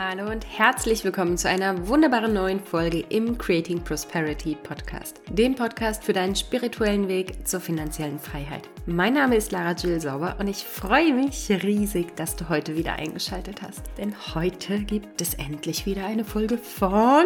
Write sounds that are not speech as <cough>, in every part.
Hallo und herzlich willkommen zu einer wunderbaren neuen Folge im Creating Prosperity Podcast, dem Podcast für deinen spirituellen Weg zur finanziellen Freiheit. Mein Name ist Lara Jill Sauber und ich freue mich riesig, dass du heute wieder eingeschaltet hast. Denn heute gibt es endlich wieder eine Folge von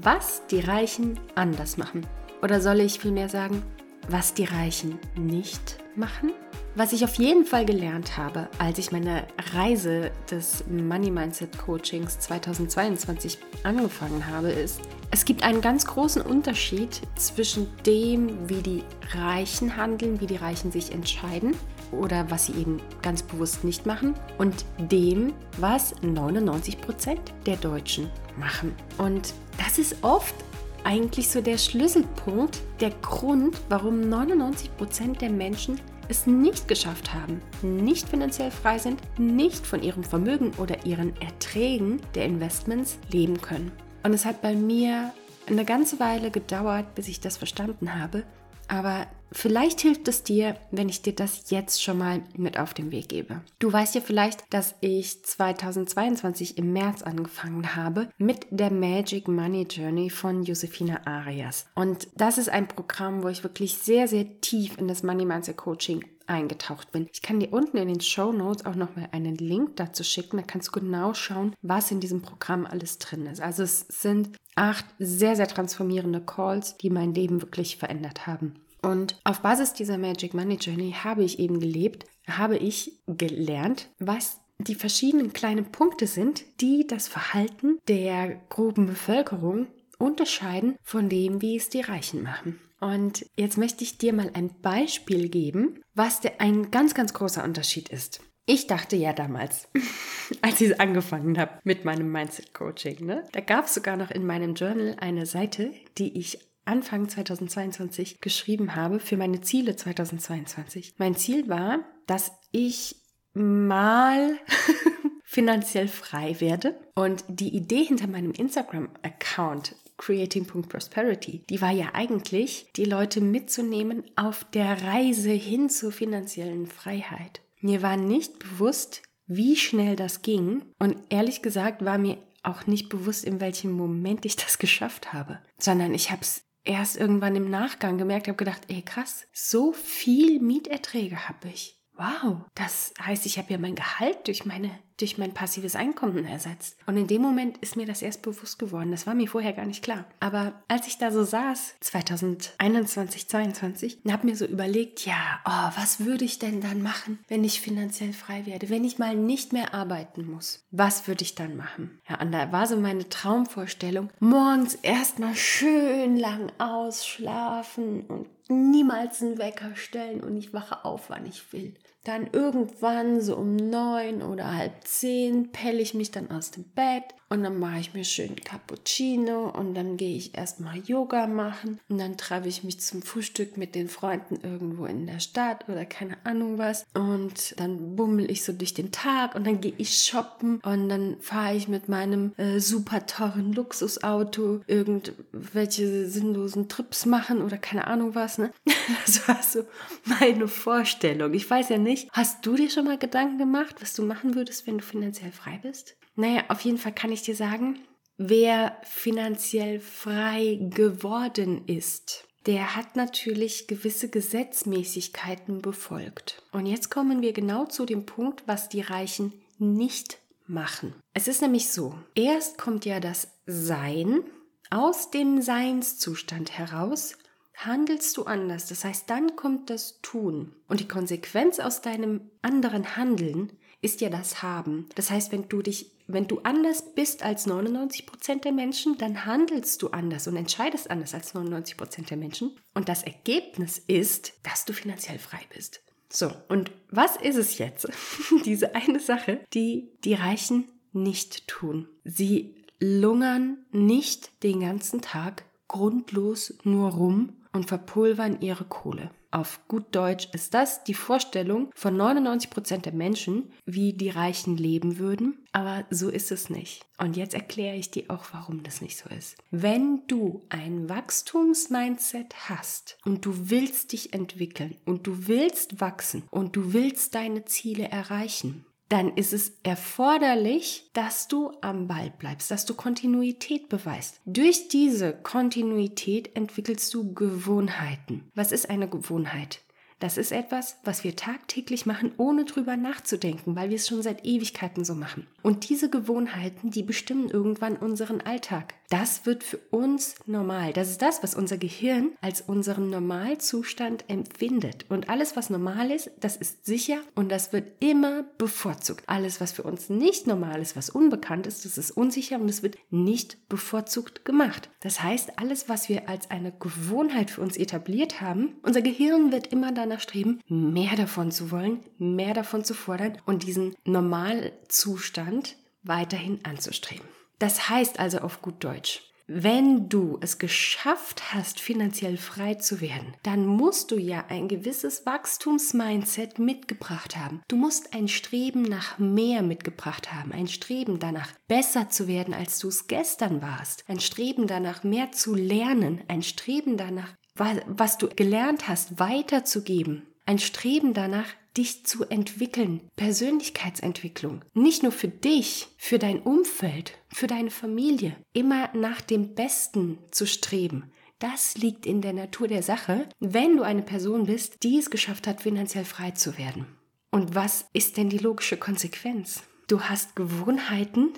Was die Reichen anders machen. Oder soll ich vielmehr sagen, was die Reichen nicht machen? Was ich auf jeden Fall gelernt habe, als ich meine Reise des Money Mindset Coachings 2022 angefangen habe, ist, es gibt einen ganz großen Unterschied zwischen dem, wie die Reichen handeln, wie die Reichen sich entscheiden oder was sie eben ganz bewusst nicht machen und dem, was 99 Prozent der Deutschen machen. Und das ist oft eigentlich so der Schlüsselpunkt, der Grund, warum 99 Prozent der Menschen es nicht geschafft haben, nicht finanziell frei sind, nicht von ihrem Vermögen oder ihren Erträgen der Investments leben können. Und es hat bei mir eine ganze Weile gedauert, bis ich das verstanden habe. Aber vielleicht hilft es dir, wenn ich dir das jetzt schon mal mit auf den Weg gebe. Du weißt ja vielleicht, dass ich 2022 im März angefangen habe mit der Magic Money Journey von Josefina Arias. Und das ist ein Programm, wo ich wirklich sehr, sehr tief in das Money Mindset Coaching eingetaucht bin. Ich kann dir unten in den Show Notes auch nochmal einen Link dazu schicken. Da kannst du genau schauen, was in diesem Programm alles drin ist. Also es sind acht sehr, sehr transformierende Calls, die mein Leben wirklich verändert haben. Und auf Basis dieser Magic Money Journey habe ich eben gelebt, habe ich gelernt, was die verschiedenen kleinen Punkte sind, die das Verhalten der groben Bevölkerung unterscheiden von dem, wie es die Reichen machen. Und jetzt möchte ich dir mal ein Beispiel geben, was der, ein ganz, ganz großer Unterschied ist. Ich dachte ja damals, <laughs> als ich angefangen habe mit meinem Mindset Coaching, ne, da gab es sogar noch in meinem Journal eine Seite, die ich Anfang 2022 geschrieben habe für meine Ziele 2022. Mein Ziel war, dass ich mal <laughs> finanziell frei werde. Und die Idee hinter meinem Instagram-Account Creating.Prosperity, die war ja eigentlich, die Leute mitzunehmen auf der Reise hin zur finanziellen Freiheit. Mir war nicht bewusst, wie schnell das ging. Und ehrlich gesagt war mir auch nicht bewusst, in welchem Moment ich das <laughs> geschafft habe, sondern ich habe es erst irgendwann im Nachgang gemerkt, habe gedacht, ey krass, so viel Mieterträge habe ich. Wow, das heißt, ich habe ja mein Gehalt durch meine durch mein passives Einkommen ersetzt. Und in dem Moment ist mir das erst bewusst geworden. Das war mir vorher gar nicht klar. Aber als ich da so saß, 2021, 2022, und habe mir so überlegt, ja, oh, was würde ich denn dann machen, wenn ich finanziell frei werde? Wenn ich mal nicht mehr arbeiten muss? Was würde ich dann machen? Ja, und da war so meine Traumvorstellung, morgens erstmal schön lang ausschlafen und niemals einen Wecker stellen und ich wache auf, wann ich will. Dann irgendwann so um neun oder halb zehn pelle ich mich dann aus dem Bett und dann mache ich mir schön Cappuccino und dann gehe ich erstmal Yoga machen und dann treffe ich mich zum Frühstück mit den Freunden irgendwo in der Stadt oder keine Ahnung was und dann bummel ich so durch den Tag und dann gehe ich shoppen und dann fahre ich mit meinem äh, super teuren Luxusauto irgendwelche sinnlosen Trips machen oder keine Ahnung was. Ne? <laughs> Das war so meine Vorstellung. Ich weiß ja nicht, hast du dir schon mal Gedanken gemacht, was du machen würdest, wenn du finanziell frei bist? Naja, auf jeden Fall kann ich dir sagen, wer finanziell frei geworden ist, der hat natürlich gewisse Gesetzmäßigkeiten befolgt. Und jetzt kommen wir genau zu dem Punkt, was die Reichen nicht machen. Es ist nämlich so, erst kommt ja das Sein, aus dem Seinszustand heraus handelst du anders. Das heißt, dann kommt das Tun. Und die Konsequenz aus deinem anderen Handeln ist ja das Haben. Das heißt, wenn du dich, wenn du anders bist als 99 Prozent der Menschen, dann handelst du anders und entscheidest anders als 99 Prozent der Menschen. Und das Ergebnis ist, dass du finanziell frei bist. So, und was ist es jetzt? <laughs> Diese eine Sache, die die Reichen nicht tun. Sie lungern nicht den ganzen Tag grundlos nur rum und verpulvern ihre Kohle. Auf gut Deutsch ist das die Vorstellung von 99 Prozent der Menschen, wie die Reichen leben würden. Aber so ist es nicht. Und jetzt erkläre ich dir auch, warum das nicht so ist. Wenn du ein Wachstumsmindset hast und du willst dich entwickeln und du willst wachsen und du willst deine Ziele erreichen, dann ist es erforderlich, dass du am Ball bleibst, dass du Kontinuität beweist. Durch diese Kontinuität entwickelst du Gewohnheiten. Was ist eine Gewohnheit? Das ist etwas, was wir tagtäglich machen, ohne drüber nachzudenken, weil wir es schon seit Ewigkeiten so machen. Und diese Gewohnheiten, die bestimmen irgendwann unseren Alltag. Das wird für uns normal. Das ist das, was unser Gehirn als unseren Normalzustand empfindet. Und alles, was normal ist, das ist sicher und das wird immer bevorzugt. Alles, was für uns nicht normal ist, was unbekannt ist, das ist unsicher und es wird nicht bevorzugt gemacht. Das heißt, alles, was wir als eine Gewohnheit für uns etabliert haben, unser Gehirn wird immer danach danach streben, mehr davon zu wollen, mehr davon zu fordern und diesen Normalzustand weiterhin anzustreben. Das heißt also auf gut Deutsch, wenn du es geschafft hast, finanziell frei zu werden, dann musst du ja ein gewisses Wachstumsmindset mitgebracht haben. Du musst ein Streben nach mehr mitgebracht haben, ein Streben danach, besser zu werden, als du es gestern warst, ein Streben danach, mehr zu lernen, ein Streben danach, was du gelernt hast, weiterzugeben. Ein Streben danach, dich zu entwickeln. Persönlichkeitsentwicklung. Nicht nur für dich, für dein Umfeld, für deine Familie. Immer nach dem Besten zu streben. Das liegt in der Natur der Sache, wenn du eine Person bist, die es geschafft hat, finanziell frei zu werden. Und was ist denn die logische Konsequenz? Du hast Gewohnheiten,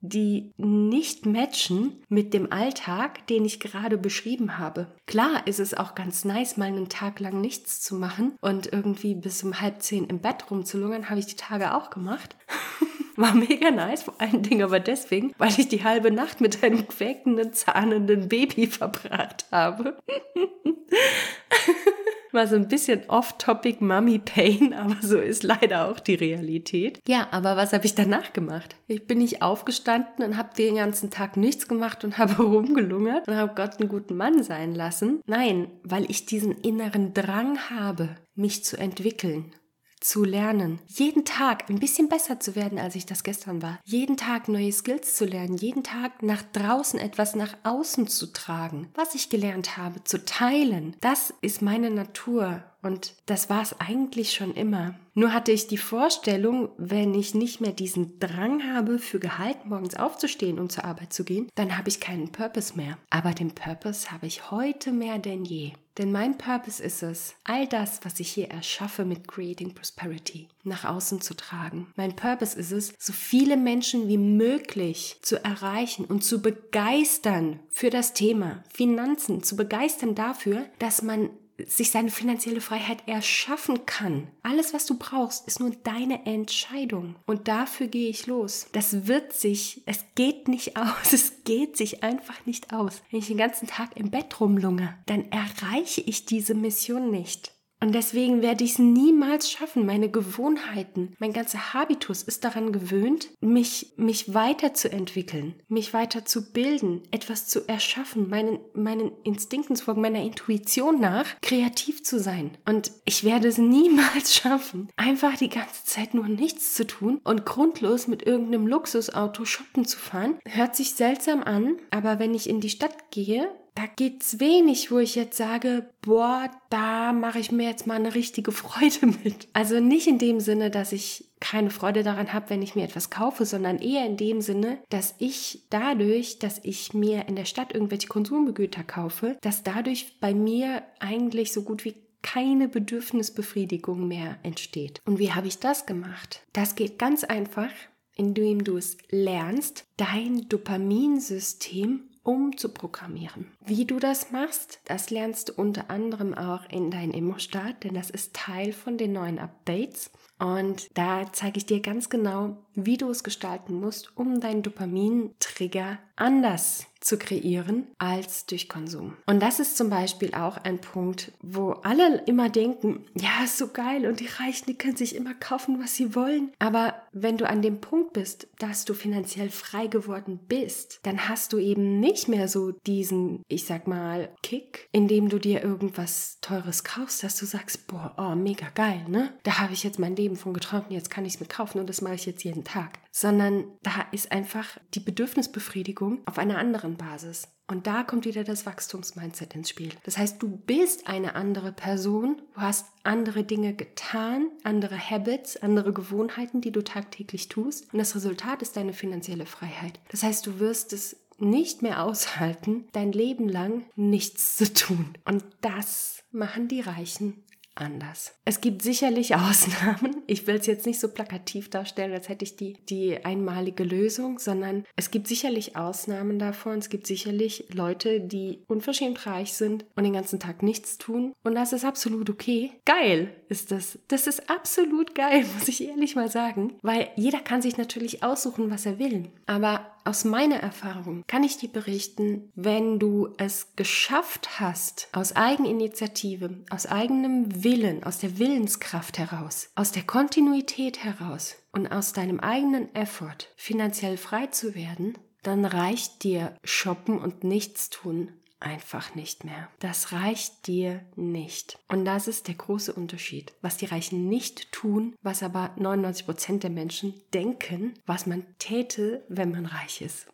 die nicht matchen mit dem Alltag, den ich gerade beschrieben habe. Klar ist es auch ganz nice, mal einen Tag lang nichts zu machen und irgendwie bis um halb zehn im Bett rumzulungern, habe ich die Tage auch gemacht. <laughs> War mega nice, vor allen Dingen aber deswegen, weil ich die halbe Nacht mit einem quäkenden, zahnenden Baby <laughs> verbracht habe. <laughs> War so ein bisschen off-topic Mummy Pain, <laughs> aber so ist leider auch die Realität. Ja, aber was habe ich danach gemacht? Ich bin nicht aufgestanden und habe den ganzen Tag nichts gemacht und <laughs> habe rumgelungert und habe Gott einen guten Mann sein lassen. Nein, weil ich diesen inneren Drang habe, mich zu entwickeln zu lernen, jeden Tag ein bisschen besser zu werden, als ich das gestern war, jeden Tag neue Skills zu lernen, jeden Tag nach draußen etwas nach außen zu tragen, was ich gelernt habe, zu teilen. Das ist meine Natur und das war es eigentlich schon immer. Nur hatte ich die Vorstellung, wenn ich nicht mehr diesen Drang habe, für Gehalt morgens aufzustehen und zur Arbeit zu gehen, dann habe ich keinen Purpose mehr. Aber den Purpose habe ich heute mehr denn je. Denn mein Purpose ist es, all das, was ich hier erschaffe mit Creating Prosperity, nach außen zu tragen. Mein Purpose ist es, so viele Menschen wie möglich zu erreichen und zu begeistern für das Thema Finanzen, zu begeistern dafür, dass man sich seine finanzielle Freiheit erschaffen kann. Alles, was du brauchst, ist nur deine Entscheidung. Und dafür gehe ich los. Das wird sich, es geht nicht <laughs> aus. Es geht sich einfach nicht aus. Wenn ich den ganzen Tag im Bett rumlunge, dann erreiche ich diese Mission nicht. Und deswegen werde ich es niemals schaffen. Meine Gewohnheiten, mein ganzer Habitus ist daran gewöhnt, mich, mich weiterzuentwickeln, mich weiter zu bilden, etwas zu erschaffen, meinen, meinen Instinkten zu folgen, meiner Intuition nach, kreativ zu sein. Und ich werde es <laughs> niemals schaffen, einfach die ganze Zeit nur nichts zu tun und grundlos mit irgendeinem Luxusauto shoppen zu fahren. Hört sich seltsam an, aber wenn ich in die Stadt gehe, da gibt's wenig, wo ich jetzt sage, boah, da mache ich mir jetzt mal eine richtige Freude <laughs> mit. Also nicht in dem Sinne, dass ich keine Freude daran habe, wenn ich mir etwas kaufe, sondern eher in dem Sinne, dass ich dadurch, dass ich mir in der Stadt irgendwelche Konsumgüter kaufe, dass dadurch bei mir eigentlich so gut wie keine Bedürfnisbefriedigung mehr entsteht. Und wie habe ich das gemacht? Das geht ganz einfach, indem du es lernst, dein Dopaminsystem umzuprogrammieren. Wie du das machst, das lernst du unter anderem auch in dein Immostart, denn das ist Teil von den neuen Updates. Und da zeige ich dir ganz genau, wie du es gestalten musst, um deinen Dopamin-Trigger anders zu kreieren als durch Konsum. Und das ist zum Beispiel auch ein Punkt, wo alle immer denken, ja, ist so geil und die Reichen, die können sich immer kaufen, was sie wollen. Aber wenn du an dem Punkt bist, dass du finanziell frei geworden bist, dann hast du eben nicht mehr so diesen, ich sag mal, Kick, indem du dir irgendwas Teures kaufst, dass du sagst, boah, oh, mega geil, ne? Da habe ich jetzt mein Leben von geträumt und jetzt kann ich es mir kaufen und das mache ich jetzt jeden Tag. Sondern da ist einfach die Bedürfnisbefriedigung auf einer anderen sicheren Basis. Und da kommt wieder das Wachstumsmindset ins Spiel. Das heißt, du bist eine andere Person, du hast andere Dinge getan, andere Habits, andere Gewohnheiten, die du tagtäglich tust. Und das Resultat ist deine finanzielle Freiheit. Das heißt, du wirst es nicht mehr aushalten, dein Leben lang nichts zu tun. Und das machen die Reichen anders. Es gibt sicherlich <laughs> Ausnahmen. Ich will es jetzt nicht so plakativ darstellen, als hätte ich die, die einmalige Lösung, sondern es gibt sicherlich Ausnahmen davon. Es gibt sicherlich Leute, die unverschämt reich sind und den ganzen Tag nichts tun. Und das ist absolut okay. Geil ist das. Das ist absolut geil, <laughs> muss ich ehrlich mal sagen. Weil jeder kann sich natürlich aussuchen, was er will. Aber aus meiner Erfahrung kann ich dir berichten, wenn du es geschafft hast, aus Eigeninitiative, aus eigenem Willen, aus der Willenskraft heraus, aus der Kontinuität heraus und aus deinem eigenen Effort finanziell frei zu werden, dann reicht dir Shoppen und Nichtstun einfach nicht mehr. Das reicht dir nicht. Und das ist der große Unterschied. Was die Reichen nicht tun, was aber 99 Prozent der Menschen denken, was man täte, wenn man reich ist.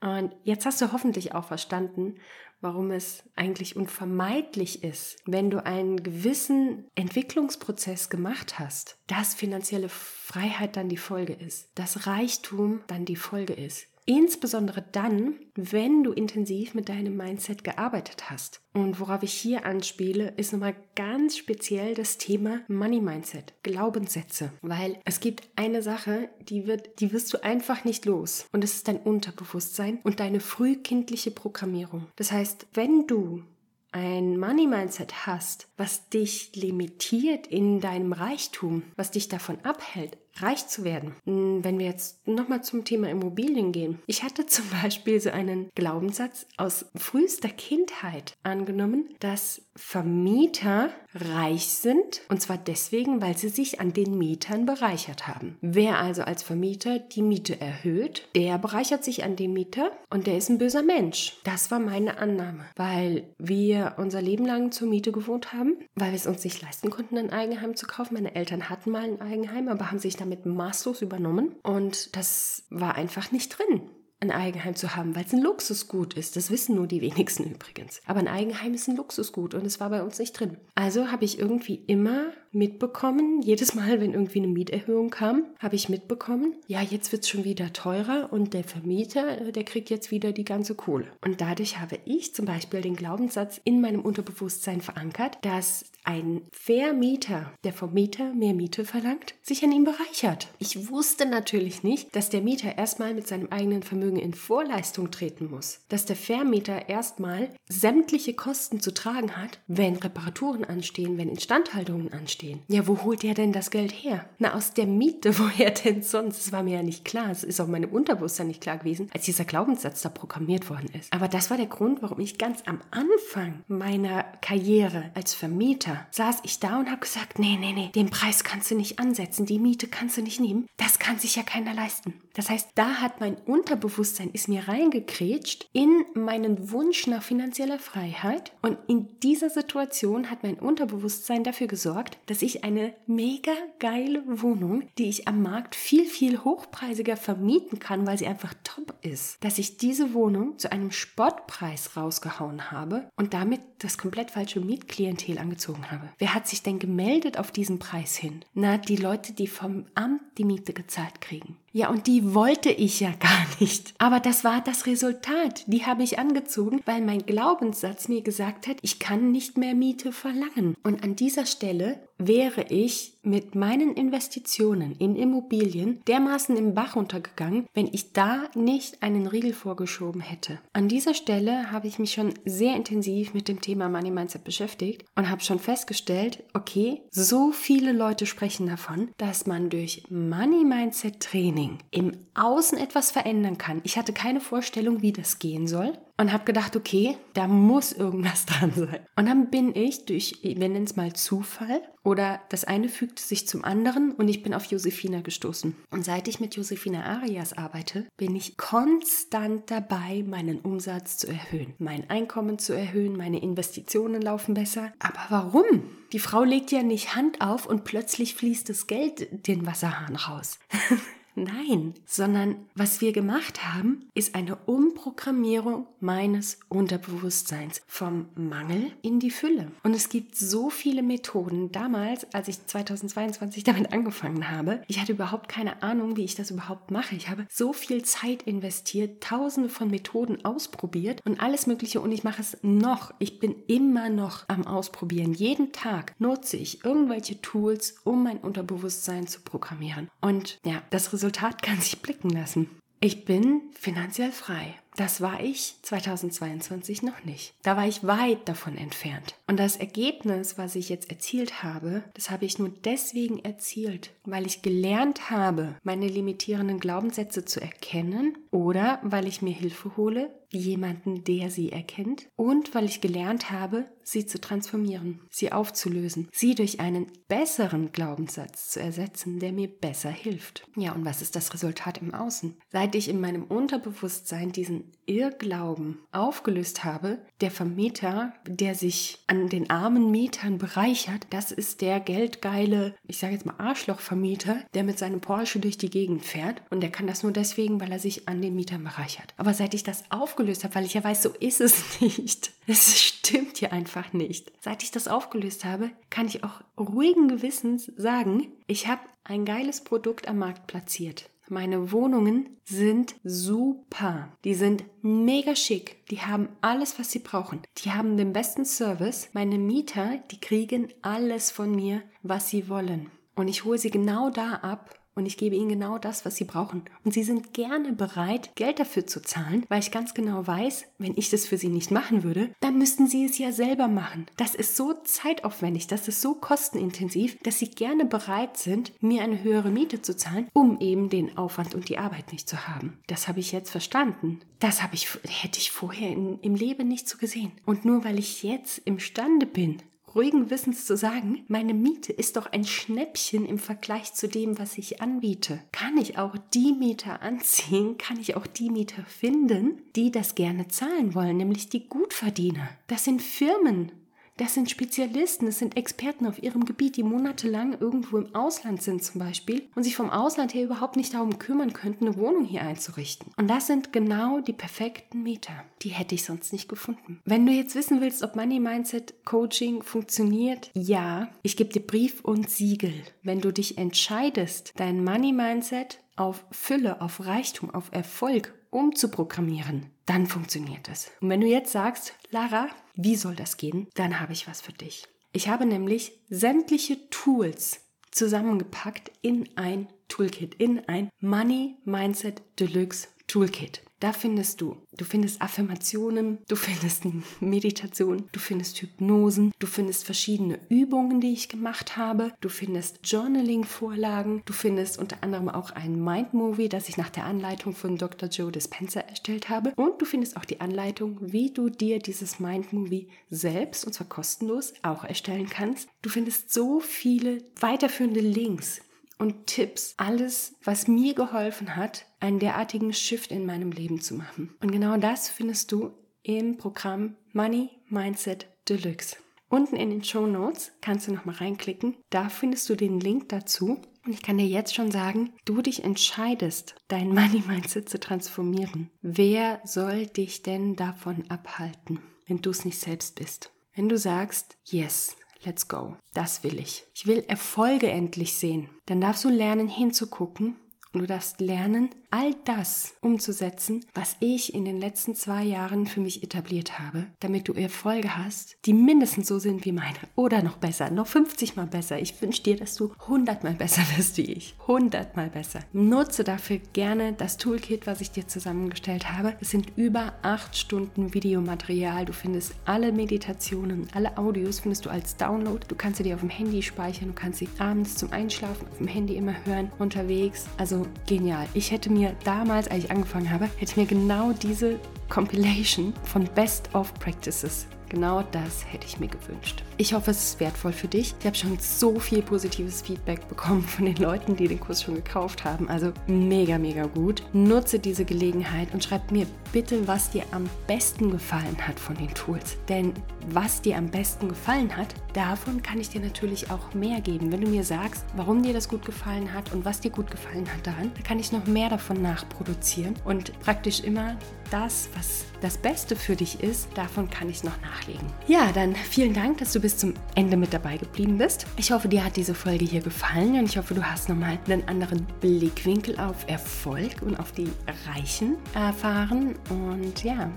Und jetzt hast du hoffentlich auch verstanden, warum es eigentlich unvermeidlich ist, wenn du einen gewissen Entwicklungsprozess gemacht hast, dass finanzielle Freiheit dann die Folge ist, dass Reichtum dann die Folge ist. Insbesondere dann, wenn du intensiv mit deinem Mindset gearbeitet hast. Und worauf ich hier anspiele, ist nochmal ganz speziell das Thema Money Mindset, Glaubenssätze. Weil es gibt eine Sache, die wird, die wirst du einfach nicht los. Und das ist dein Unterbewusstsein und deine frühkindliche Programmierung. Das heißt, wenn du ein Money Mindset hast, was dich limitiert in deinem Reichtum, was dich davon abhält, reich zu werden. Hm, wenn wir jetzt nochmal zum Thema Immobilien gehen. Ich hatte zum <laughs> Beispiel so einen Glaubenssatz aus frühester Kindheit angenommen, dass Vermieter reich sind und zwar deswegen, weil sie sich an den Mietern bereichert haben. Wer also als Vermieter die Miete erhöht, der bereichert sich an dem Mieter und der ist ein böser Mensch. Das war meine Annahme, weil wir unser Leben lang zur Miete gewohnt haben, weil wir es uns nicht leisten konnten, ein Eigenheim zu kaufen. Meine Eltern hatten mal ein Eigenheim, aber haben sich damit maßlos übernommen und das war einfach nicht drin ein Eigenheim zu haben, weil es ein Luxusgut ist. Das wissen nur die wenigsten übrigens. Aber ein Eigenheim ist ein Luxusgut und es war bei uns nicht drin. Also habe ich irgendwie immer mitbekommen, jedes Mal, wenn irgendwie eine Mieterhöhung kam, habe ich mitbekommen, ja, jetzt wird es schon wieder teurer und der Vermieter, äh, der kriegt jetzt wieder die ganze Kohle. Und dadurch habe ich zum Beispiel den Glaubenssatz in meinem Unterbewusstsein verankert, dass ein Vermieter, der vom Mieter mehr Miete verlangt, sich an ihm bereichert. Ich wusste natürlich nicht, dass der Mieter erstmal mit seinem eigenen Vermögen in Vorleistung treten muss. Dass der Vermieter erstmal sämtliche Kosten zu tragen hat, wenn Reparaturen anstehen, wenn Instandhaltungen anstehen stehen. Ja, wo holt er denn das Geld her? Na, aus der Miete, <laughs> woher denn sonst? Das war mir ja nicht klar. Es ist auch meinem Unterbewusstsein nicht klar gewesen, als dieser Glaubenssatz da programmiert worden ist. Aber das war der Grund, warum ich ganz am Anfang meiner Karriere als Vermieter saß ich da und habe gesagt, nee, nee, nee, den Preis kannst du nicht ansetzen, die Miete kannst du nicht nehmen. Das kann sich ja keiner leisten. Das heißt, da hat mein Unterbewusstsein ist mir reingekrätscht in meinen Wunsch nach finanzieller Freiheit und in dieser Situation hat mein Unterbewusstsein dafür gesorgt, dass ich eine mega geile Wohnung, die ich am Markt viel, viel hochpreisiger vermieten kann, weil sie einfach top ist, dass ich diese Wohnung zu einem Spottpreis rausgehauen habe und damit das komplett falsche Mietklientel angezogen habe. Wer hat sich denn gemeldet auf diesen Preis hin? Na, die Leute, die vom Amt die Miete gezahlt kriegen. Ja, und die wollte ich ja <laughs> gar nicht. Aber das war das Resultat. Die habe ich angezogen, weil mein Glaubenssatz mir gesagt hat, ich kann nicht mehr Miete verlangen. Und an dieser Stelle wäre ich mit meinen Investitionen in Immobilien dermaßen im Bach runtergegangen, wenn ich da nicht einen Riegel vorgeschoben hätte. An dieser Stelle habe ich mich schon sehr intensiv mit dem Thema Money Mindset beschäftigt und habe schon festgestellt, okay, so viele Leute sprechen davon, dass man durch Money Mindset Training im Außen etwas verändern kann. Ich hatte keine Vorstellung, wie das gehen soll und habe gedacht, okay, da muss irgendwas <laughs> dran sein. Und dann bin ich durch, wir nennen es mal Zufall oder das eine fügte sich zum anderen und ich bin auf Josefina gestoßen. Und seit ich mit Josefina Arias arbeite, bin ich konstant dabei, meinen Umsatz zu erhöhen, mein Einkommen zu erhöhen, meine Investitionen laufen besser. Aber warum? Die Frau legt ja nicht Hand auf und plötzlich fließt das Geld den Wasserhahn raus. <laughs> Nein, sondern was wir gemacht haben, ist eine Umprogrammierung meines Unterbewusstseins vom Mangel in die Fülle. Und es gibt so viele Methoden. Damals, als ich 2022 damit angefangen habe, ich hatte überhaupt keine Ahnung, wie ich das überhaupt mache. Ich habe so viel Zeit investiert, tausende von Methoden ausprobiert und alles Mögliche und ich mache es noch. Ich bin immer noch am Ausprobieren. Jeden Tag nutze ich irgendwelche Tools, um mein Unterbewusstsein zu programmieren. Und ja, das Resultat kann sich blicken lassen. Ich bin finanziell frei. Das war ich 2022 noch nicht. Da war ich weit davon entfernt. Und das Ergebnis, was ich jetzt erzielt habe, das habe ich nur deswegen erzielt, weil ich gelernt habe, meine limitierenden Glaubenssätze zu erkennen oder weil ich mir Hilfe hole, jemanden, der sie erkennt und weil ich gelernt habe, sie zu transformieren, sie aufzulösen, sie durch einen besseren Glaubenssatz zu ersetzen, der mir besser hilft. Ja, und was ist das Resultat im Außen? Seit ich in meinem Unterbewusstsein diesen Irrglauben aufgelöst habe, der Vermieter, der sich an den armen Mietern bereichert, das ist der geldgeile, ich sage jetzt mal Arschlochvermieter, der mit seinem Porsche durch die Gegend fährt und der kann das nur deswegen, weil er sich an den Mietern bereichert. Aber seit ich das aufgelöst habe, weil ich ja weiß, so ist es <laughs> nicht. Es stimmt hier einfach nicht. Seit ich das aufgelöst habe, kann ich auch ruhigen Gewissens sagen, ich habe ein geiles Produkt am Markt platziert. Meine Wohnungen sind super. Die sind mega schick. Die haben alles, was sie brauchen. Die haben den besten Service. Meine Mieter, die kriegen alles von mir, was sie wollen. Und ich hole sie genau da ab, und ich gebe ihnen genau das, was sie brauchen. Und sie sind gerne bereit, Geld dafür zu zahlen, weil ich ganz genau weiß, wenn ich das für sie nicht machen würde, dann müssten sie es ja selber machen. Das ist so zeitaufwendig, das ist so kostenintensiv, dass sie gerne bereit sind, mir eine höhere Miete zu zahlen, um eben den Aufwand und die Arbeit nicht zu haben. Das habe ich jetzt verstanden. Das habe ich, hätte ich vorher in, im Leben nicht so gesehen. Und nur weil ich jetzt imstande bin, ruhigen Wissens zu sagen, meine Miete ist doch ein Schnäppchen im Vergleich zu dem, was ich anbiete. Kann ich auch die Mieter anziehen? Kann ich auch die Mieter finden, die das gerne zahlen wollen, nämlich die Gutverdiener? Das sind Firmen, das sind Spezialisten, das sind Experten auf ihrem Gebiet, die monatelang irgendwo im Ausland sind zum Beispiel und sich vom Ausland her überhaupt nicht darum kümmern könnten, eine Wohnung hier einzurichten. Und das sind genau die perfekten Mieter. Die hätte ich sonst nicht gefunden. Wenn du jetzt wissen willst, ob Money Mindset Coaching funktioniert, ja, ich gebe dir Brief und Siegel. Wenn du dich entscheidest, dein Money Mindset auf Fülle, auf Reichtum, auf Erfolg umzuprogrammieren, dann funktioniert es. Und wenn du jetzt sagst, Lara, wie soll das gehen? Dann habe ich was für dich. Ich habe nämlich sämtliche Tools zusammengepackt in ein Toolkit, in ein Money Mindset Deluxe Toolkit. Da findest du, du findest Affirmationen, du findest <laughs> Meditation, du findest Hypnosen, du findest verschiedene Übungen, die ich gemacht habe, du findest Journaling-Vorlagen, du findest unter anderem auch ein Mind-Movie, das ich nach der Anleitung von Dr. Joe Dispenza erstellt habe und du findest auch die Anleitung, wie du dir dieses Mind-Movie selbst, und zwar kostenlos, auch erstellen kannst. Du findest so viele weiterführende Links und Tipps, alles, was mir geholfen hat, einen derartigen Shift in meinem Leben zu machen. Und genau das findest du im Programm Money Mindset Deluxe. Unten in den Show Notes kannst du nochmal reinklicken. Da findest du den Link dazu. Und ich kann dir jetzt schon sagen, du dich entscheidest, dein <laughs> Money Mindset zu transformieren. Wer soll dich denn davon abhalten, wenn du es nicht selbst bist? Wenn du sagst, yes, Let's go. Das will ich. Ich will Erfolge endlich sehen. Dann darfst du lernen hinzugucken du darfst lernen, all das umzusetzen, was ich in den letzten zwei Jahren für mich etabliert habe, damit du Erfolge hast, die mindestens so sind wie meine. Oder noch besser, noch 50 mal besser. Ich wünsche dir, dass du 100 mal besser <laughs> wirst wie ich. 100 mal besser. Nutze dafür gerne das Toolkit, was ich dir zusammengestellt habe. Es sind über 8 Stunden Videomaterial. Du findest alle Meditationen, alle Audios findest du als Download. Du kannst sie dir auf dem Handy speichern, du kannst sie abends zum Einschlafen auf dem Handy immer hören, unterwegs. Also genial. Ich hätte mir damals, als ich angefangen habe, hätte mir genau diese Compilation von Best of Practices Genau das hätte ich mir gewünscht. Ich hoffe, es ist wertvoll für dich. Ich habe schon so viel positives Feedback bekommen von den Leuten, die den Kurs schon gekauft haben. Also mega, mega gut. Nutze diese Gelegenheit und schreib mir bitte, was dir am besten gefallen hat von den Tools. Denn was dir am besten gefallen hat, davon kann ich dir natürlich auch mehr geben. Wenn du mir sagst, warum dir das gut gefallen hat und was dir gut gefallen hat daran, kann ich noch mehr davon nachproduzieren und praktisch immer das, was das Beste für dich ist, davon kann ich noch nachlegen. Ja, dann vielen Dank, dass du bis zum Ende mit dabei geblieben bist. Ich hoffe, dir hat diese Folge hier gefallen und ich hoffe, du hast nochmal einen anderen Blickwinkel auf Erfolg und auf die Reichen erfahren. Und ja,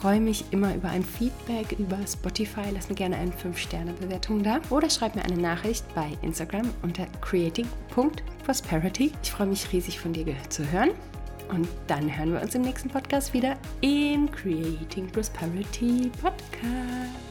freue mich immer über ein Feedback über Spotify. Lass mir gerne eine 5-Sterne-Bewertung da oder schreib mir eine Nachricht bei Instagram unter creating.prosperity. Ich freue mich riesig von dir zu hören. Und dann hören wir uns im nächsten Podcast wieder im Creating Prosperity Podcast.